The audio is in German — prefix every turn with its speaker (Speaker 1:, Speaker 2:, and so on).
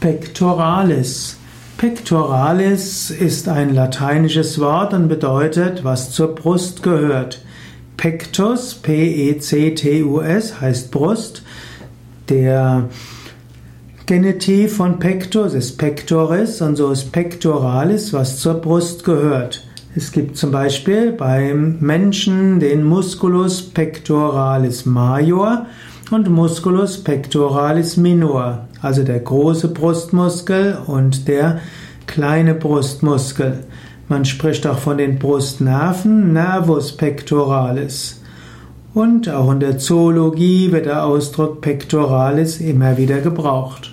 Speaker 1: Pectoralis. Pectoralis ist ein lateinisches Wort und bedeutet, was zur Brust gehört. Pectus, P-E-C-T-U-S, heißt Brust. Der Genitiv von pectus ist pectoris und so ist pectoralis, was zur Brust gehört. Es gibt zum Beispiel beim Menschen den Musculus pectoralis major und Musculus pectoralis minor, also der große Brustmuskel und der kleine Brustmuskel. Man spricht auch von den Brustnerven, Nervus pectoralis. Und auch in der Zoologie wird der Ausdruck pectoralis immer wieder gebraucht.